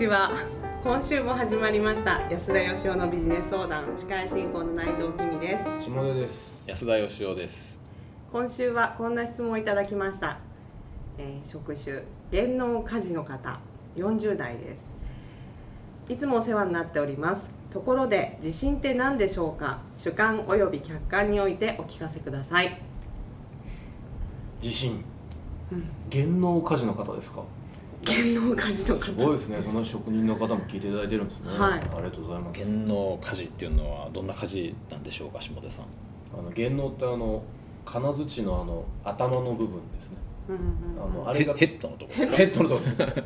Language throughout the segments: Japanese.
ちは。今週も始まりました。安田義雄のビジネス相談。司会進行の内藤君です。下出です。安田義雄です。今週はこんな質問をいただきました、えー職種。芸能家事の方。40代です。いつもお世話になっております。ところで自信って何でしょうか？主観および客観においてお聞かせください。自信。うん。芸能家事の方ですか？芸能家事の方。すごいですね。その職人の方も聞いていただいてるんですね。はい。ありがとうございます。芸能家事っていうのはどんな家事なんでしょうか下出さん。あの芸能ってあの金槌のあの頭の部分ですね。うんうんうん。あのあれがヘヘッドのとこ。ろ ヘッドのとこ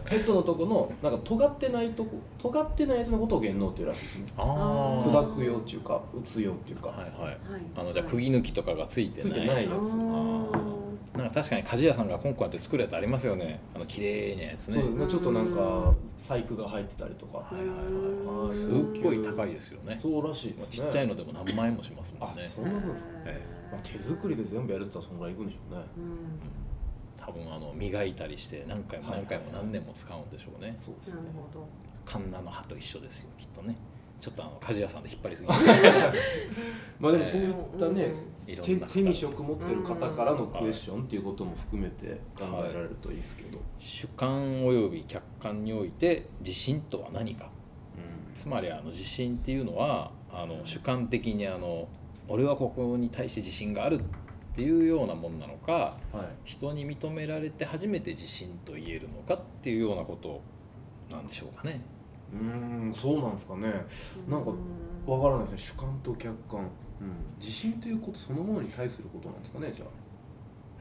ヘッドのとこのなんか尖ってないとこ尖ってないやつのことを芸能っていうらしいですね。ああ砕くよっていうか打つよっていうか、はいはい。はい。あのじゃあ釘抜きとかがついてない。ついてないやあつー。なんか確かに鍛冶屋さんがコンコンやって作るやつありますよね。あの綺麗なやつね。そうですね。ちょっとなんか細工が入ってたりとか。はいはいうんはい。すっごい高いですよね。そうらしいですね。ちっちゃいのでも何万円もしますもあんね。そんなそうですか、えまあ、手作りで全部やるって言ったらそんぐらいいくんでしょうね。うん多分あの磨いたりして何回も何回もはいはいはい何年も使うんでしょうね。そうですね。なるほど。カンナの刃と一緒ですよきっとねちょっとあの鍛冶屋さんで引っ張りすぎましたまあでもそういったね、いろ手んな方。手に職持ってる方からのクエスチョンっていうことも含めて考えられるといいですけど、主観および客観において自信とは何か。うつまりあの自信っていうのはあの主観的にあの俺はここに対して自信があるっていうようなものなのかんはい、人に認められて初めて自信と言えるのかっていうようなことなんでしょうかね。うーんそうなんですかね。なんかわからないですね。主観と客観、うん、自信ということそのものに対することなんですかねじゃあ。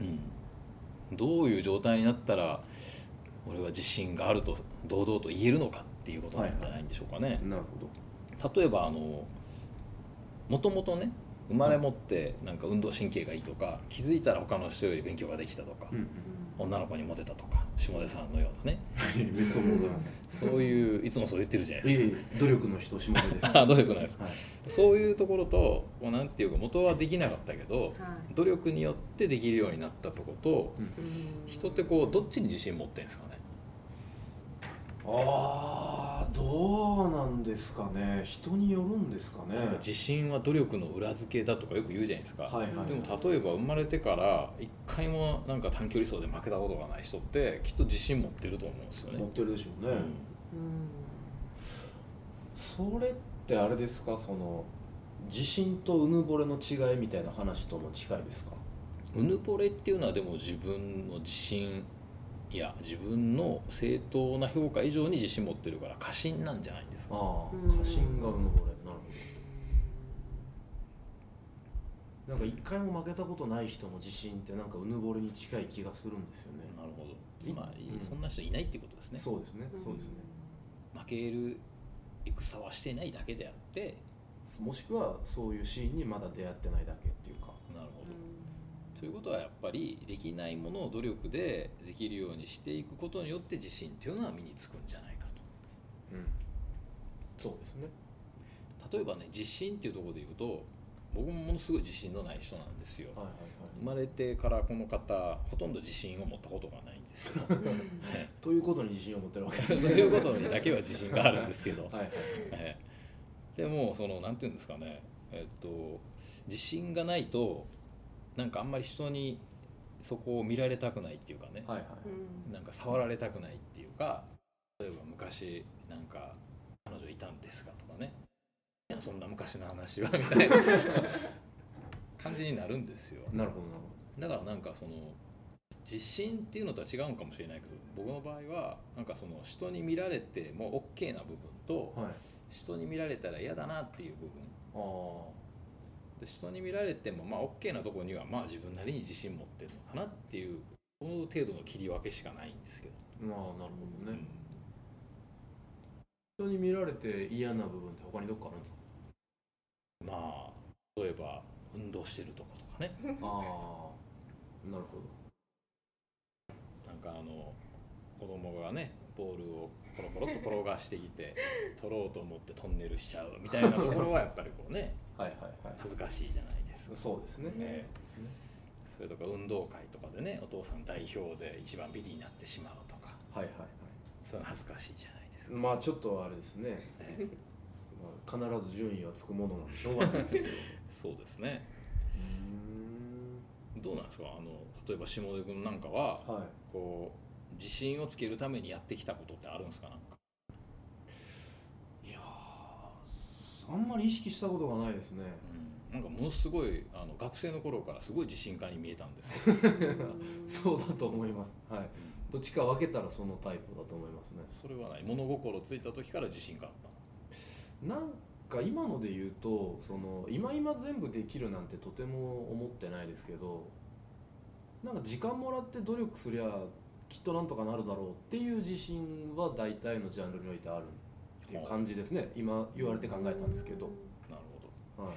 うん、どういう状態になったら俺は自信があると堂々と言えるのかっていうことなんじゃないんでしょうかね。なるほど。例えばあのもともとね生まれ持ってなんか運動神経がいいとか気づいたら他の人より勉強ができたとか、うんうん女の子にモテたとか下出さんのようなね。別にございません。そういういつもそう言ってるじゃないですいえ努力の人下手です。努力ないですはい。そういうところとこうなんていうか元はできなかったけどはい。努力によってできるようになったとことうん。うん。人ってこうどっちに自信持ってんですかね？ああどうなんですかね。人によるんですかね。なんか自信は努力の裏付けだとかよく言うじゃないですか、はいはいでも例えば生まれてから一回もなんか短距離走で負けたことがない人ってきっと自信持ってると思うんですよね。持。ってるでしょうね、うん。うん。それってあれですか？その自信とうぬぼれの違いみたいな話とも近いですか？うぬぼれっていうのはでも自分の自信いや自分の正当な評価以上に自信持ってるから過信なんじゃないんですか？ああうん。過信がうぬぼれなるほど。なんか一回も負けたことない人の自信ってなんかうぬぼれに近い気がするんですよね。なるほど。つまりうん。そんな人いないっていうことですね、そうですねそうですね。負ける戦はしていないだけであってもしくはそういうシーンにまだ出会ってないだけっていうか。なるほどことはやっぱりできないものを努力でできるようにしていくことによって自信っていうのは身につくんじゃないかうん。そうですね。と例えばね自信っていうところで言うと僕もものすごい自信のない人なんですよ。はいはい生まれてからこの方ほとんど自信を持ったことがないんですよ。は いということに自信を持ってるわけですということにだけは自信があるんですけど、はいはいええでもそのなんていうんですかね。えっと自信がないとなんかあんまり人にそこを見られたくないっていうかね、はいはい。なんか触られたくないっていうか例えば昔なんか彼女いたんですがとかね。いやそんな昔の話はみたいな感じになるんですよ。なるほどなるほだからなんかその自信っていうのとは違うのかもしれないけど僕の場合はなんかその人に見られても OK な部分と、どはい。人に見られたら嫌だなっていう部分。あで人に見られてもまあ OK なところにはまあ自分なりに自信持ってるのかなっていうこの程度の切り分けしかないんですけど、あまあなるほどね。うん。人に見られて嫌な部分って他にどっかあるんですか？まあ例えば運動してるとことかね。ああなるほど。なんかあの子供がねボールをコロコロっと転がしてきて取ろうと思ってトンネルしちゃうみたいなところはやっぱりこうね はいはいはい恥ずかしいじゃないですか。そうですね、ええ。そうですね。それとか運動会とかでねお父さん代表で一番ビリになってしまうとかはいはいはい。それは恥ずかしいじゃないですか、まあちょっとあれですね、ねまあ、必ず順位はつくものなんでしょうがないですけど。そうですね。うどうなんですか？あの例えば下出君なんかははい。こう自信をつけるためにやってきたことってあるんですか？なんか。いやーあんまり意識したことがないですね。うん、なんかものすごいあの学生の頃からすごい自信家に見えたんですよ。そうだと思います。はい。どっちか分けたらそのタイプだと思いますね。それはない。物心ついた時から自信があったなんか今ので言うとその今今全部できるなんてとても思ってないですけどなんか時間もらって努力すりゃきっとなんとかなるだろうっていう自信は大体のジャンルにおいてあるっていう感じですね。今言われて考えたんですけど、なるほはい。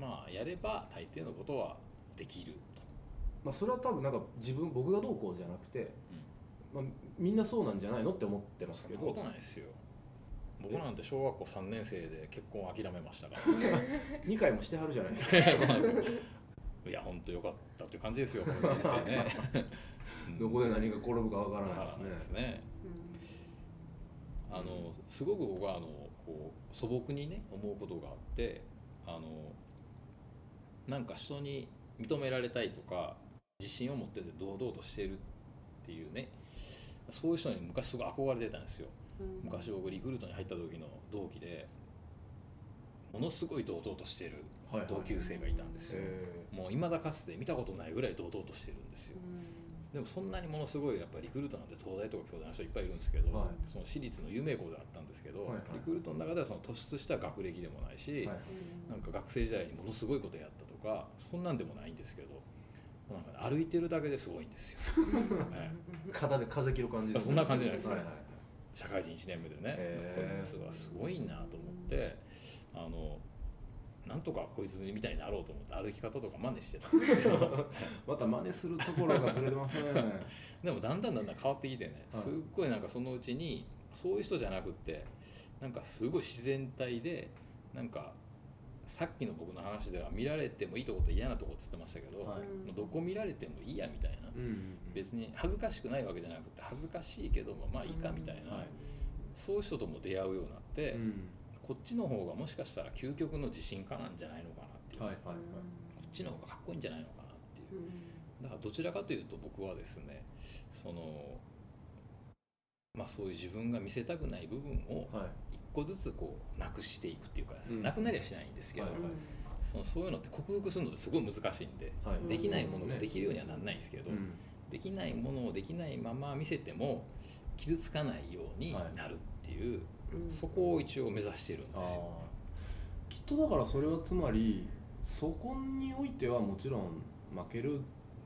どまあやれば大抵のことはできると、まあ、それは多分なんか自分僕がどうこうじゃなくて、まあ、みんなそうなんじゃないのって思ってますけど。そんなことないですよ。僕なんて小学校3年生で結婚を諦めましたから。2回もしてはるじゃないですか。いや本当良かったっていう感じですよこの人生ね。うんどこで何が転ぶかわからないですすね。あのすごく僕はあのこう素朴にね思うことがあってあのなんか人に認められたいとか自信を持ってて堂々としてるっていうねそういう人に昔すごい憧れてたんですよ。昔僕リクルートに入った時の同期でものすごい堂々としてる同級生がいたんですよ、えもう未だかつて見たことないぐらい堂々としてるんですよでもそんなにものすごいやっぱりリクルートなんて東大とか京大の人いっぱいいるんですけど、はい。その私立の有名校であったんですけど、はい。はいリクルートの中ではその突出した学歴でもないし、ーはい。なんか学生時代にものすごいことやったとかそんなんでもないんですけどなんか、ね、歩いてるだけですごいんですよ、ね 肩で風切る感じです、そんな感じじゃないですはいはい社会人1年目でね、へー。こいつはすごいなと思ってあのなんとかこいつみたいになろうと思って歩き方とか真似してた。んですよまた真似するところがずれてますね。でもだんだんだんだん変わってきてねはい。すっごいなんかそのうちにそういう人じゃなくってなんかすごい自然体でなんかさっきの僕の話では見られてもいいとこと嫌なとこっつってましたけど、はい。もうどこ見られてもいいやみたいな。うん別に恥ずかしくないわけじゃなくて恥ずかしいけどもまあいいかみたいな、はい。そういう人とも出会うようになって、うんこっちの方がもしかしたら究極の自信家なんじゃないのかなっていう、はいはいはい。こっちの方がかっこいいんじゃないのかなっていう。だからどちらかというと僕はですねそのまあそういう自分が見せたくない部分をはい。一個ずつこうなくしていくっていうか、うん。なくなりはしないんですけど、はいはい。そのそういうのって克服するのってすごい難しいんで、はい。できないものができきるようにはなんないんですけど、うん。できないものをできないまま見せても傷つかないようになるっていう、そこを一応目指してるんあですよ。ー。きっとだからそれはつまりそこにおいてはもちろん負ける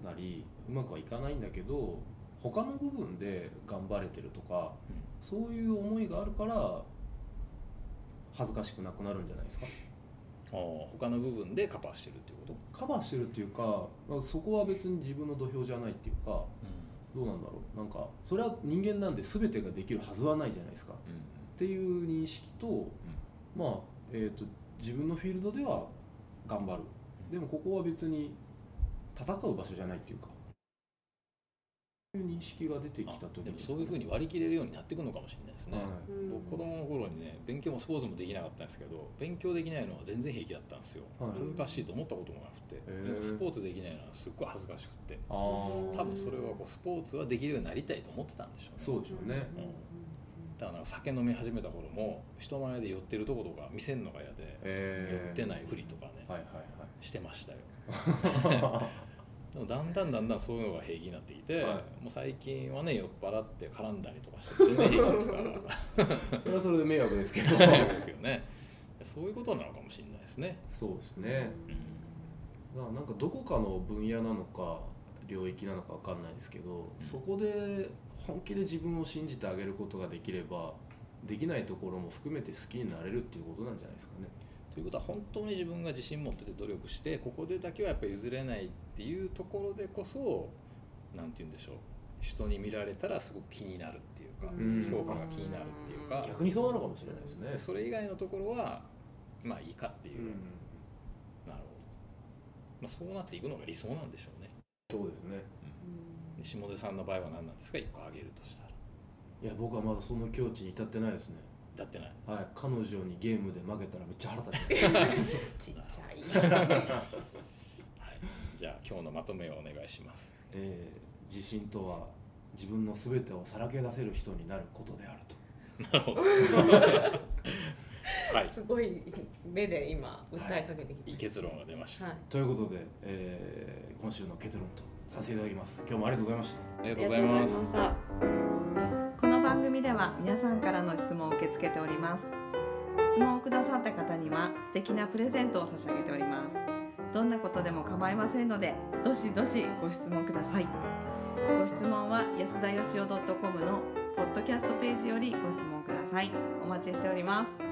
なりうまくはいかないんだけど他の部分で頑張れてるとかそういう思いがあるから恥ずかしくなくなるんじゃないですか？あー他の部分でカバーしてるっていうこと、カバーしてるっていうか、まあ、そこは別に自分の土俵じゃないっていうかどうなんだろう。なんかそれは人間なんで全てができるはずはないじゃないですかっていう認識と、まあ、えー、と自分のフィールドでは頑張る。でもここは別に戦う場所じゃないっていうか。そういう認識が出てきた時あでもそういうふうに割り切れるようになっていくのかもしれないですね、はい。僕子供の頃にね勉強もスポーツもできなかったんですけど勉強できないのは全然平気だったんですよ、はい。恥ずかしいと思ったこともなくて、スポーツできないのはすっごい恥ずかしくて。多分それはこうスポーツはできるようになりたいと思ってたんでしょうね。そうでしょうねだから酒飲み始めた頃も人前で酔ってるとことか見せるのが嫌で、え酔ってないふりとかね、はいはいしてましたよ。は でもだんだんだんだんそういうのが平気になってきて、はい。もう最近はね酔っ払って絡んだりとかして全然平気ですから。い それはそれで迷惑ですけど。そうですよね。そういうことなのかもしれないですね、そうですね。だからなんかどこかの分野なのか領域なのかわかんないですけど、そこで本気で自分を信じてあげることができればできないところも含めて好きになれるっていうことなんじゃないですかね。ということは本当に自分が自信持ってて努力してここでだけはやっぱり譲れないっていうところでこそなんて言うんでしょう。人に見られたらすごく気になるっていうか、うん。評価が気になるっていうか、逆にそうなのかもしれないですね。それ以外のところはまあいいかっていう。う、ん、なるほど、まあ、そうなっていくのが理想なんでしょうね。そうですね。で下出さんの場合は何なんですか？1個挙げるとしたら。いや僕はまだその境地に至ってないですね。だってない。はい。彼女にゲームで負けたらめっちゃ腹立ちます。ちっちゃい。はい。じゃあ今日のまとめをお願いします。えー自信とは自分の全てをさらけ出せる人になることであると。なるほど。はい。すごい目で今訴えかけてきい。いま結論が出ました、はい。ということで、えー今週の結論とさせていただきます。今日もありがとうございました。ありがとうございますした。この番組では皆さんからの質問を受け付けております。質問をくださった方には素敵なプレゼントを差し上げております。どんなことでも構いませんのでどしどしご質問ください。ご質問は安田よしお .com のポッドキャストページよりご質問ください。お待ちしております